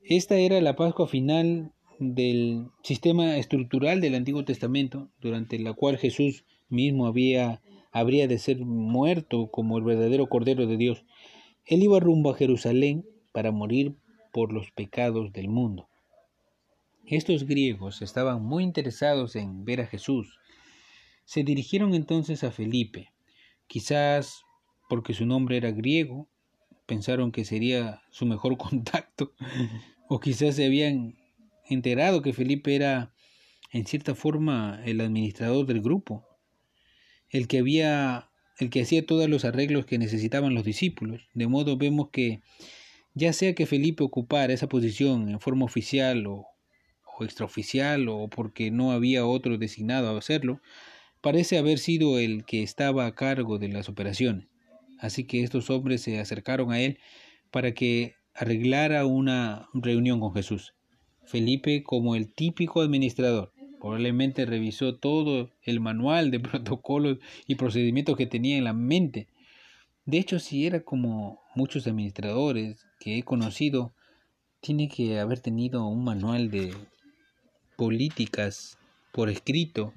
Esta era la Pascua final del sistema estructural del Antiguo Testamento, durante la cual Jesús mismo había, habría de ser muerto como el verdadero Cordero de Dios. Él iba rumbo a Jerusalén para morir por los pecados del mundo. Estos griegos estaban muy interesados en ver a Jesús, Se dirigieron entonces a Felipe, quizás porque su nombre era griego, pensaron que sería su mejor contacto, o quizás se habían enterado que Felipe era en cierta forma el administrador del grupo, el que había el que hacía todos los arreglos que necesitaban los discípulos, de modo vemos que ya sea que Felipe ocupara esa posición en forma oficial o, o extraoficial o porque no había otro designado a hacerlo, parece haber sido el que estaba a cargo de las operaciones. Así que estos hombres se acercaron a él para que arreglara una reunión con Jesús. Felipe, como el típico administrador, probablemente revisó todo el manual de protocolos y procedimientos que tenía en la mente. De hecho, si era como muchos administradores que he conocido, tiene que haber tenido un manual de políticas por escrito,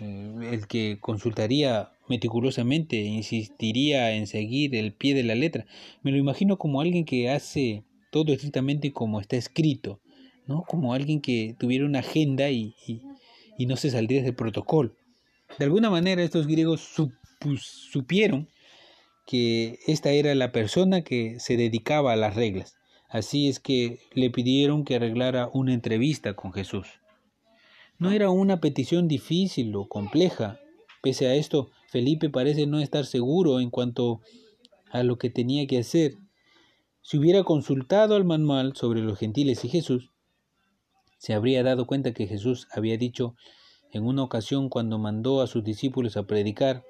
el que consultaría meticulosamente, insistiría en seguir el pie de la letra. Me lo imagino como alguien que hace todo estrictamente como está escrito, ¿no? Como alguien que tuviera una agenda y, y, no se saldría del protocolo. De alguna manera estos griegos supieron que esta era la persona que se dedicaba a las reglas. Así es que le pidieron que arreglara una entrevista con Jesús. No era una petición difícil o compleja. Pese a esto, Felipe parece no estar seguro en cuanto a lo que tenía que hacer. Si hubiera consultado al manual sobre los gentiles y Jesús, se habría dado cuenta que Jesús había dicho en una ocasión cuando mandó a sus discípulos a predicar,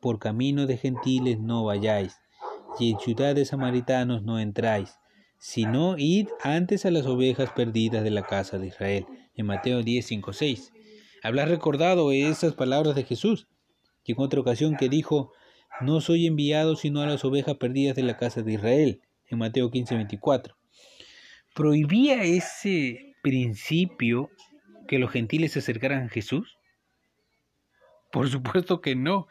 por camino de gentiles no vayáis, y en ciudades samaritanos no entráis, sino id antes a las ovejas perdidas de la casa de Israel, en Mateo 10, 5, 6. Habrás recordado esas palabras de Jesús y en otra ocasión que dijo, no soy enviado sino a las ovejas perdidas de la casa de Israel, en Mateo 15, 24. ¿Prohibía ese principio que los gentiles se acercaran a Jesús? Por supuesto que no.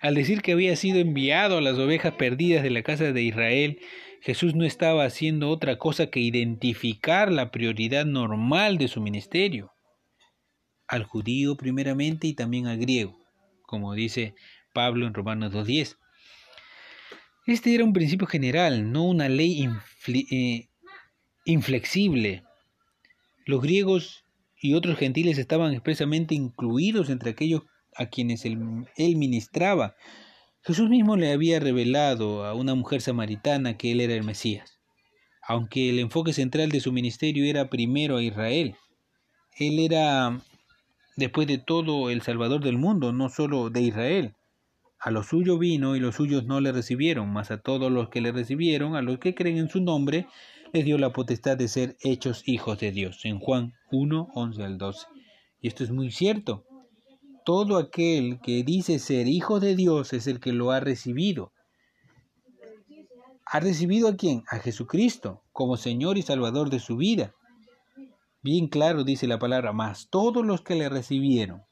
Al decir que había sido enviado a las ovejas perdidas de la casa de Israel, Jesús no estaba haciendo otra cosa que identificar la prioridad normal de su ministerio, al judío primeramente y también al griego como dice Pablo en Romanos 2.10. Este era un principio general, no una ley eh, inflexible. Los griegos y otros gentiles estaban expresamente incluidos entre aquellos a quienes él, él, ministraba. Jesús mismo le había revelado a una mujer samaritana que él era el Mesías, aunque el enfoque central de su ministerio era primero a Israel. Él era después de todo el Salvador del mundo, no solo de Israel. A lo suyo vino y los suyos no le recibieron, mas a todos los que le recibieron, a los que creen en su nombre, les dio la potestad de ser hechos hijos de Dios. En Juan 1, 11 al 12. Y esto es muy cierto. Todo aquel que dice ser hijo de Dios es el que lo ha recibido. ¿Ha recibido a quién? A Jesucristo como Señor y Salvador de su vida. Bien claro dice la palabra, más todos los que le recibieron.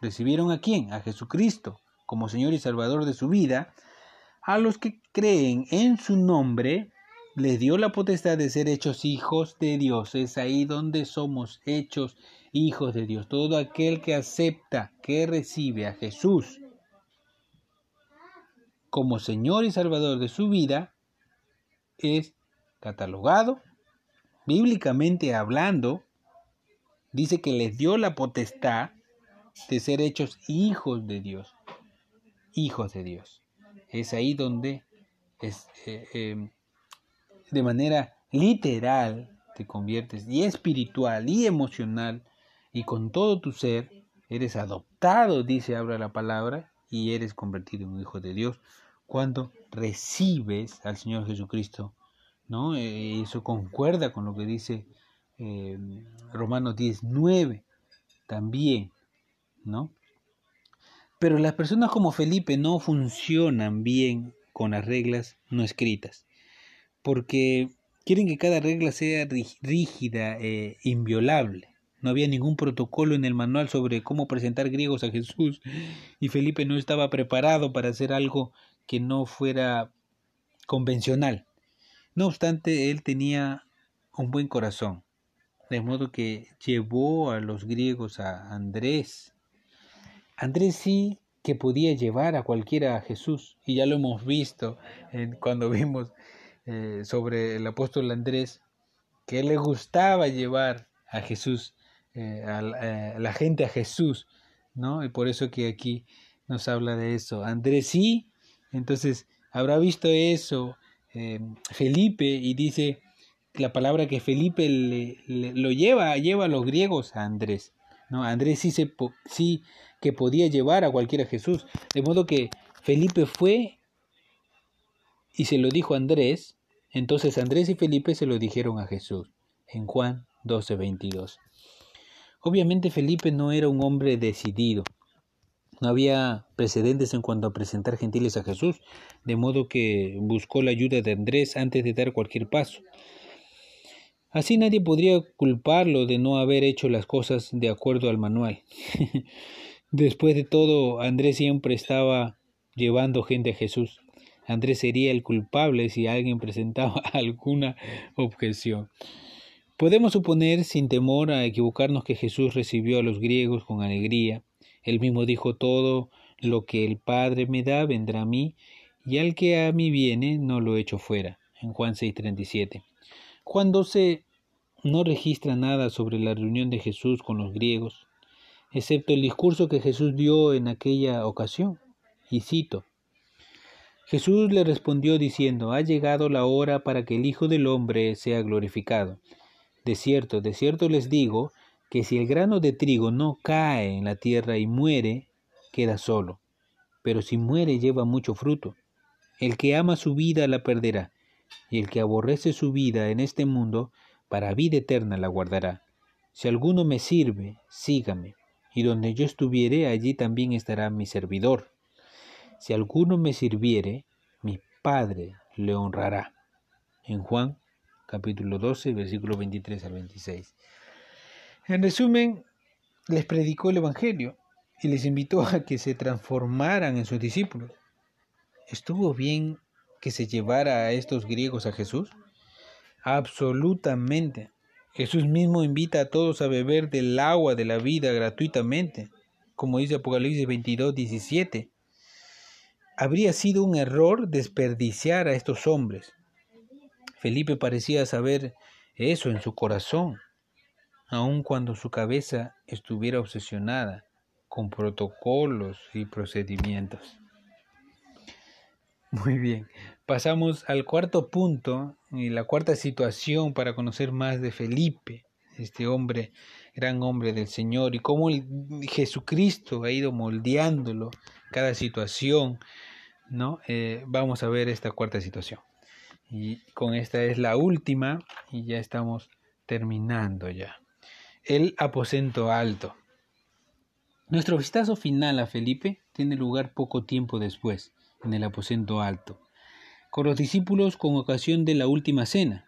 ¿Recibieron a quién? A Jesucristo como Señor y Salvador de su vida. A los que creen en su nombre, les dio la potestad de ser hechos hijos de Dios. Es ahí donde somos hechos hijos de Dios. Todo aquel que acepta, que recibe a Jesús como Señor y Salvador de su vida, es catalogado bíblicamente hablando, dice que les dio la potestad de ser hechos hijos de Dios. Hijos de Dios. Es ahí donde es, eh, em, de manera literal te conviertes y espiritual y emocional y con todo tu ser eres adoptado, dice ahora la palabra, y eres convertido en un hijo de Dios cuando recibes al Señor Jesucristo ¿no? Eh, eso concuerda con lo que dice eh, Romanos 19 también, ¿no? Pero las personas como Felipe no funcionan bien con las reglas no escritas, porque quieren que cada regla sea rígida e inviolable. No había ningún protocolo en el manual sobre cómo presentar griegos a Jesús y Felipe no estaba preparado para hacer algo que no fuera convencional. No obstante, él tenía un buen corazón, de modo que llevó a los griegos a Andrés Andrés sí que podía llevar a cualquiera a Jesús, y ya lo hemos visto cuando vimos eh, sobre el apóstol Andrés, que le gustaba llevar a Jesús, eh, a, a, la gente a Jesús, ¿no? Y por eso que aquí nos habla de eso. Andrés sí, entonces habrá visto eso eh, Felipe y dice la palabra que Felipe le, lo lleva, lleva a los griegos a Andrés. ¿no? Andrés sí, se, sí que podía llevar a cualquiera Jesús. De modo que Felipe fue y se lo dijo Andrés. Entonces Andrés y Felipe se lo dijeron a Jesús en Juan 12, 22. Obviamente Felipe no era un hombre decidido. No había precedentes en cuanto a presentar gentiles a Jesús, de modo que buscó la ayuda de Andrés antes de dar cualquier paso. Así nadie podría culparlo de no haber hecho las cosas de acuerdo al manual. Después de todo, Andrés siempre estaba llevando gente a Jesús. Andrés sería el culpable si alguien presentaba alguna objeción. Podemos suponer, sin temor a equivocarnos, que Jesús recibió a los griegos con alegría, él mismo dijo todo lo que el Padre me da vendrá a mí, y al que a mí viene no lo echo fuera. En Juan 6:37. Juan 12 no registra nada sobre la reunión de Jesús con los griegos, excepto el discurso que Jesús dio en aquella ocasión. Y cito, Jesús le respondió diciendo, ha llegado la hora para que el Hijo del Hombre sea glorificado. De cierto, de cierto les digo, que si el grano de trigo no cae en la tierra y muere, queda solo, pero si muere lleva mucho fruto. El que ama su vida la perderá, y el que aborrece su vida en este mundo, para vida eterna la guardará. Si alguno me sirve, sígame, y donde yo estuviere, allí también estará mi servidor. Si alguno me sirviere, mi Padre le honrará. En Juan capítulo 12, versículo 23 al 26. En resumen, les predicó el Evangelio y les invitó a que se transformaran en sus discípulos. ¿Estuvo bien que se llevara a estos griegos a Jesús? Absolutamente. Jesús mismo invita a todos a beber del agua de la vida gratuitamente, como dice Apocalipsis 22, 17. Habría sido un error desperdiciar a estos hombres. Felipe parecía saber eso en su corazón aun cuando su cabeza estuviera obsesionada con protocolos y procedimientos. Muy bien, pasamos al cuarto punto y la cuarta situación para conocer más de Felipe, este hombre, gran hombre del Señor, y cómo Jesucristo ha ido moldeándolo cada situación, ¿no? Eh, vamos a ver esta cuarta situación. Y con esta es la última y ya estamos terminando ya el aposento alto. Nuestro vistazo final a Felipe tiene lugar poco tiempo después, en el aposento alto, con los discípulos con ocasión de la última cena.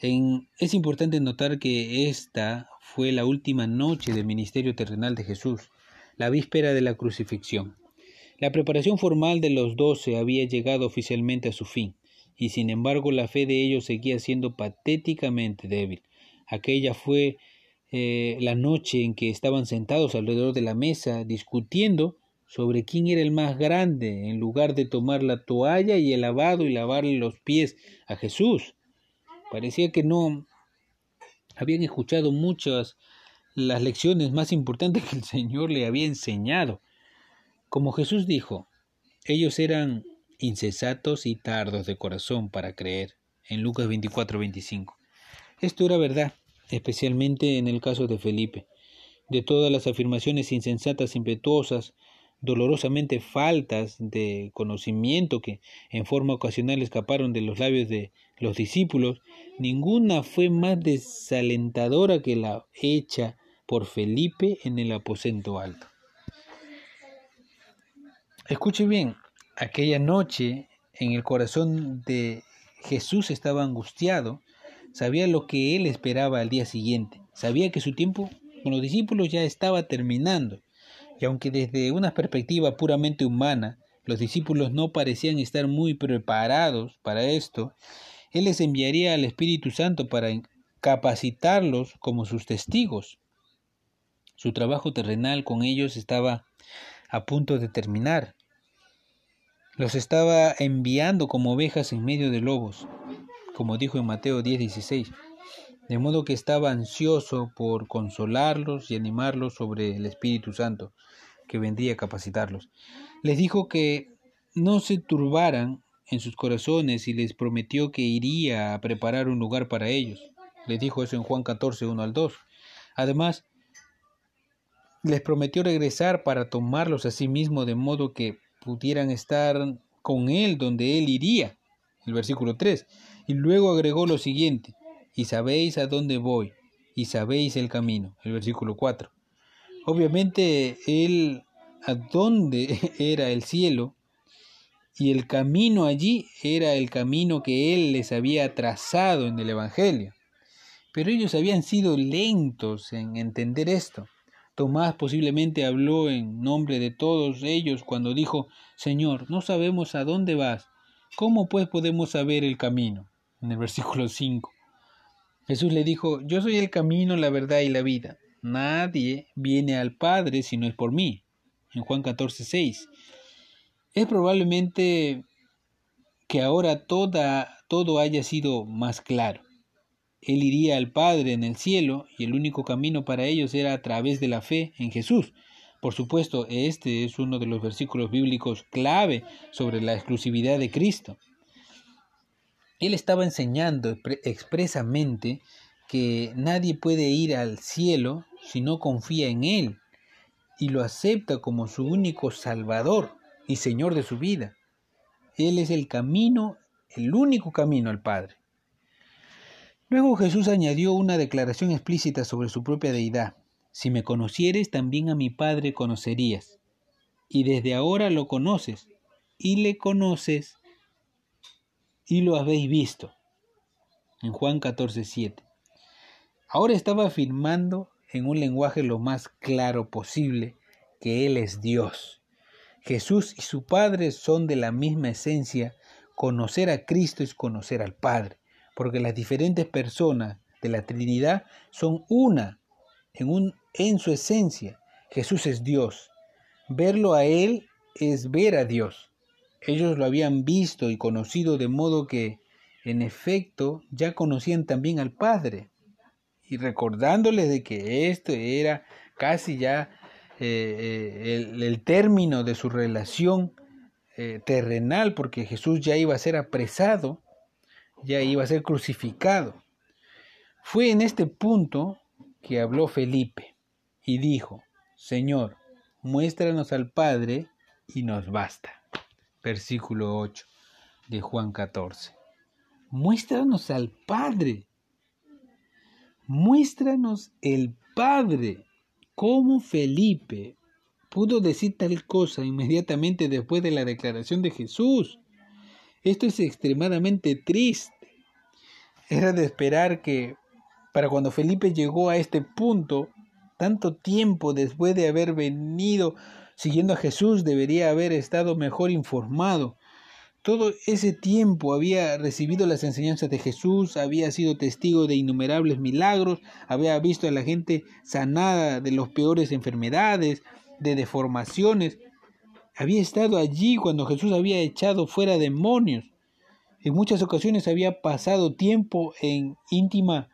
Es importante notar que esta fue la última noche del ministerio terrenal de Jesús, la víspera de la crucifixión. La preparación formal de los doce había llegado oficialmente a su fin, y sin embargo la fe de ellos seguía siendo patéticamente débil. Aquella fue eh, la noche en que estaban sentados alrededor de la mesa discutiendo sobre quién era el más grande, en lugar de tomar la toalla y el lavado y lavarle los pies a Jesús. Parecía que no habían escuchado muchas las lecciones más importantes que el Señor le había enseñado. Como Jesús dijo, ellos eran incesatos y tardos de corazón para creer, en Lucas 24-25. Esto era verdad especialmente en el caso de Felipe. De todas las afirmaciones insensatas, impetuosas, dolorosamente faltas de conocimiento que en forma ocasional escaparon de los labios de los discípulos, ninguna fue más desalentadora que la hecha por Felipe en el aposento alto. Escuche bien, aquella noche en el corazón de Jesús estaba angustiado sabía lo que él esperaba al día siguiente, sabía que su tiempo con los discípulos ya estaba terminando, y aunque desde una perspectiva puramente humana los discípulos no parecían estar muy preparados para esto, él les enviaría al Espíritu Santo para capacitarlos como sus testigos. Su trabajo terrenal con ellos estaba a punto de terminar. Los estaba enviando como ovejas en medio de lobos, como dijo en Mateo 10:16. De modo que estaba ansioso por consolarlos y animarlos sobre el Espíritu Santo, que vendría a capacitarlos. Les dijo que no se turbaran en sus corazones y les prometió que iría a preparar un lugar para ellos. Les dijo eso en Juan 14, 1 al 2. Además, les prometió regresar para tomarlos a sí mismo de modo que pudieran estar con él donde él iría. El versículo 3. Y luego agregó lo siguiente y sabéis a dónde voy, y sabéis el camino. El versículo 4. Obviamente él a dónde era el cielo y el camino allí era el camino que él les había trazado en el Evangelio. Pero ellos habían sido lentos en entender esto. Tomás posiblemente habló en nombre de todos ellos cuando dijo, Señor, no sabemos a dónde vas. ¿Cómo pues podemos saber el camino? En el versículo 5. Jesús le dijo, yo soy el camino, la verdad y la vida. Nadie viene al Padre si no es por mí. En Juan 14, 6. Es probablemente que ahora toda, todo haya sido más claro. Él iría al Padre en el cielo y el único camino para ellos era a través de la fe en Jesús. Por supuesto, este es uno de los versículos bíblicos clave sobre la exclusividad de Cristo. Él estaba enseñando expresamente que nadie puede ir al cielo si no confía en Él y lo acepta como su único Salvador y Señor de su vida. Él es el camino, el único camino al Padre. Luego Jesús añadió una declaración explícita sobre su propia deidad. Si me conocieres, también a mi Padre conocerías. Y desde ahora lo conoces, y le conoces y lo habéis visto. En Juan 14, 7. Ahora estaba afirmando en un lenguaje lo más claro posible que Él es Dios. Jesús y su Padre son de la misma esencia. Conocer a Cristo es conocer al Padre, porque las diferentes personas de la Trinidad son una en, su esencia. Jesús es Dios. Verlo a Él es ver a Dios. Ellos lo habían visto y conocido de modo que, en efecto, ya conocían también al Padre. Y recordándoles de que esto era casi ya eh, eh, el, término de su relación eh, terrenal, porque Jesús ya iba a ser apresado, ya iba a ser crucificado. Fue en este punto que habló Felipe y dijo, Señor, muéstranos al Padre y nos basta versículo 8 de Juan 14. Muéstranos al Padre. Muéstranos el Padre. ¿Cómo Felipe pudo decir tal cosa inmediatamente después de la declaración de Jesús? Esto es extremadamente triste. Era de esperar que para cuando Felipe llegó a este punto, tanto tiempo después de haber venido siguiendo a Jesús debería haber estado mejor informado. Todo ese tiempo había recibido las enseñanzas de Jesús, había sido testigo de innumerables milagros, había visto a la gente sanada de las peores enfermedades, de deformaciones. Había estado allí cuando Jesús había echado fuera demonios. En muchas ocasiones había pasado tiempo en íntima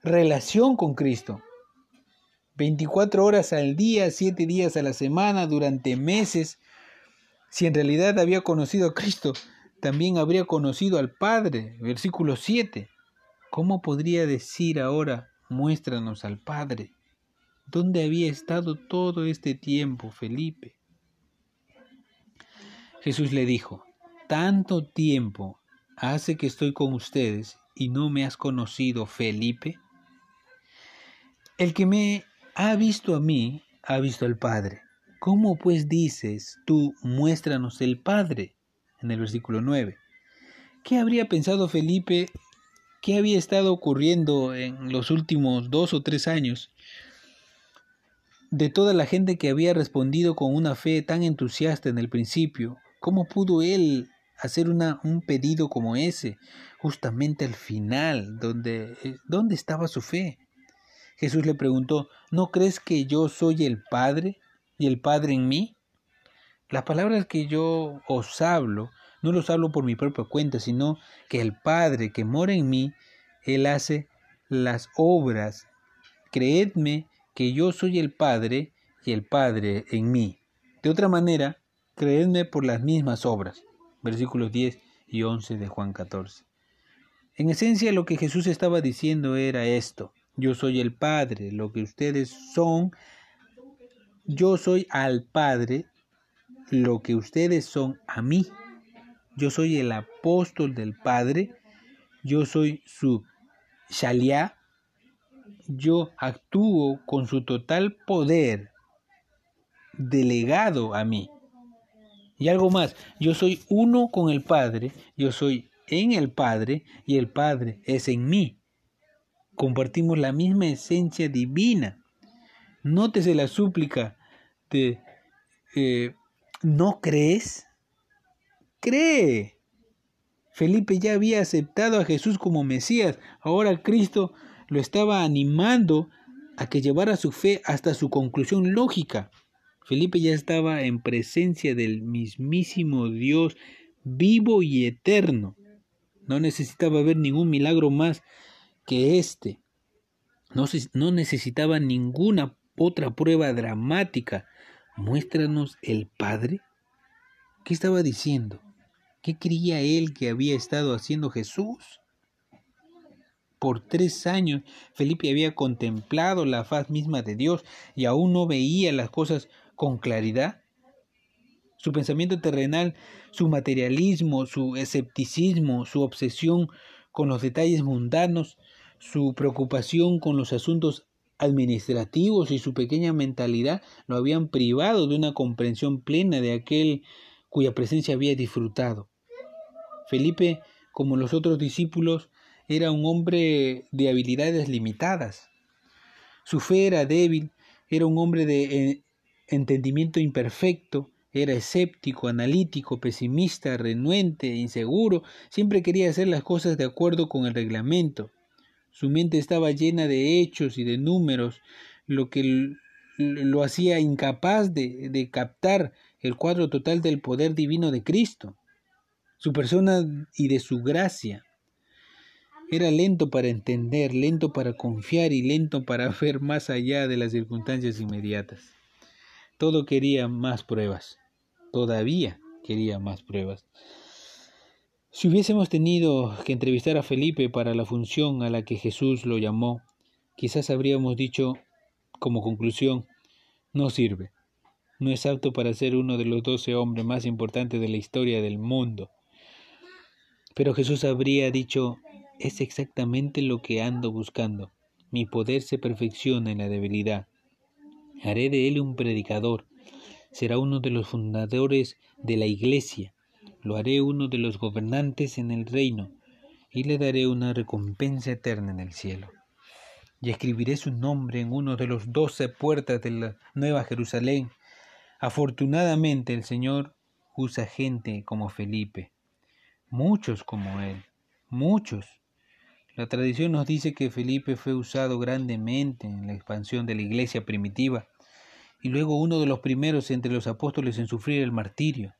relación con Cristo. 24 horas al día, 7 días a la semana, durante meses. Si en realidad había conocido a Cristo, también habría conocido al Padre. Versículo 7. ¿Cómo podría decir ahora, muéstranos al Padre? ¿Dónde había estado todo este tiempo, Felipe? Jesús le dijo, tanto tiempo hace que estoy con ustedes y no me has conocido, Felipe. El que me ha visto a mí, ha visto al Padre. ¿Cómo pues dices tú, muéstranos el Padre? En el versículo 9. ¿Qué habría pensado Felipe? ¿Qué había estado ocurriendo en los últimos dos o tres años? De toda la gente que había respondido con una fe tan entusiasta en el principio, ¿cómo pudo él hacer una, un pedido como ese, justamente al final, donde, eh, ¿dónde estaba su fe? Jesús le preguntó, ¿no crees que yo soy el Padre y el Padre en mí? Las palabras que yo os hablo, no los hablo por mi propia cuenta, sino que el Padre que mora en mí, Él hace las obras. Creedme que yo soy el Padre y el Padre en mí. De otra manera, creedme por las mismas obras. Versículos 10 y 11 de Juan 14. En esencia lo que Jesús estaba diciendo era esto. Yo soy el Padre, lo que ustedes son. Yo soy al Padre, lo que ustedes son a mí. Yo soy el apóstol del Padre. Yo soy su Shalia. Yo actúo con su total poder delegado a mí. Y algo más, yo soy uno con el Padre, yo soy en el Padre y el Padre es en mí. Compartimos la misma esencia divina. Nótese la súplica de eh, ¿no crees? Cree. Felipe ya había aceptado a Jesús como Mesías. Ahora Cristo lo estaba animando a que llevara su fe hasta su conclusión lógica. Felipe ya estaba en presencia del mismísimo Dios vivo y eterno. No necesitaba ver ningún milagro más que este. No, no necesitaba ninguna otra prueba dramática. Muéstranos el Padre. ¿Qué estaba diciendo? ¿Qué creía él que había estado haciendo Jesús? Por tres años Felipe había contemplado la faz misma de Dios y aún no veía las cosas con claridad. Su pensamiento terrenal, su materialismo, su escepticismo, su obsesión con los detalles mundanos, su preocupación con los asuntos administrativos y su pequeña mentalidad lo habían privado de una comprensión plena de aquel cuya presencia había disfrutado. Felipe, como los otros discípulos, era un hombre de habilidades limitadas. Su fe era débil, era un hombre de entendimiento imperfecto, era escéptico, analítico, pesimista, renuente, inseguro, siempre quería hacer las cosas de acuerdo con el reglamento. Su mente estaba llena de hechos y de números, lo que lo hacía incapaz de, de captar el cuadro total del poder divino de Cristo, su persona y de su gracia. Era lento para entender, lento para confiar y lento para ver más allá de las circunstancias inmediatas. Todo quería más pruebas. Todavía quería más pruebas. Si hubiésemos tenido que entrevistar a Felipe para la función a la que Jesús lo llamó, quizás habríamos dicho como conclusión, no sirve, no es apto para ser uno de los doce hombres más importantes de la historia del mundo. Pero Jesús habría dicho, es exactamente lo que ando buscando, mi poder se perfecciona en la debilidad. Haré de él un predicador. Será uno de los fundadores de la iglesia. Lo haré uno de los gobernantes en el reino y le daré una recompensa eterna en el cielo. Y escribiré su nombre en uno de los doce puertas de la Nueva Jerusalén. Afortunadamente el Señor usa gente como Felipe, muchos como él, muchos. La tradición nos dice que Felipe fue usado grandemente en la expansión de la iglesia primitiva y luego uno de los primeros entre los apóstoles en sufrir el martirio.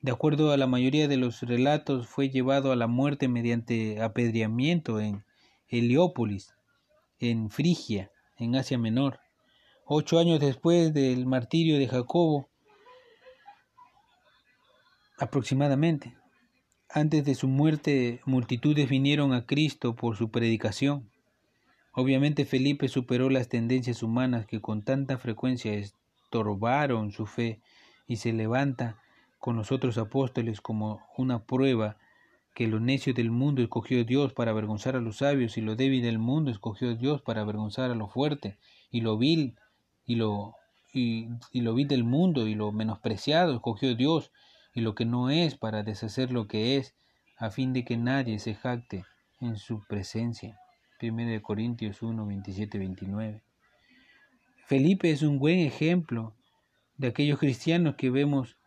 De acuerdo a la mayoría de los relatos, fue llevado a la muerte mediante apedreamiento en Heliópolis, en Frigia, en Asia Menor. Ocho años después del martirio de Jacobo, aproximadamente. Antes de su muerte, multitudes vinieron a Cristo por su predicación. Obviamente Felipe superó las tendencias humanas que con tanta frecuencia estorbaron su fe y se levanta con los otros apóstoles como una prueba que lo necio del mundo escogió Dios para avergonzar a los sabios y lo débil del mundo escogió Dios para avergonzar a lo fuerte y lo vil y lo y, y lo vil del mundo y lo menospreciado escogió Dios y lo que no es para deshacer lo que es, a fin de que nadie se jacte en su presencia. 1 Corintios 1, 27, 29. Felipe es un buen ejemplo de aquellos cristianos que vemos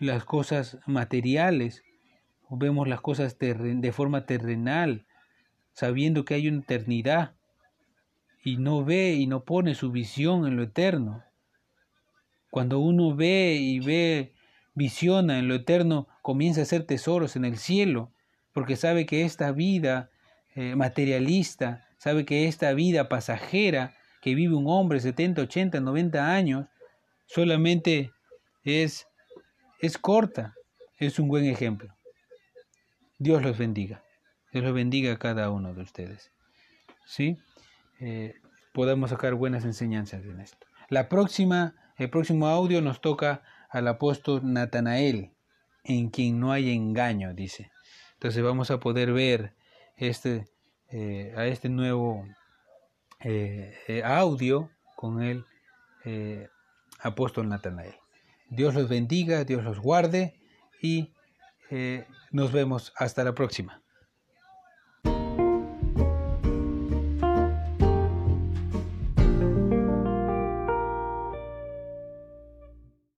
las cosas materiales, vemos las cosas de forma terrenal, sabiendo que hay una eternidad, y no ve y no pone su visión en lo eterno. Cuando uno ve y ve, visiona en lo eterno, comienza a hacer tesoros en el cielo, porque sabe que esta vida eh, materialista, sabe que esta vida pasajera que vive un hombre 70, 80, 90 años, solamente es, es corta, es un buen ejemplo. Dios los bendiga. Dios los bendiga a cada uno de ustedes. ¿Sí? Eh, podamos sacar buenas enseñanzas en esto. La próxima, el próximo audio nos toca al apóstol Natanael, en quien no hay engaño, dice. Entonces vamos a poder ver este, eh, a este nuevo eh, audio con el apóstol Natanael. Dios los bendiga, Dios los guarde y nos vemos hasta la próxima.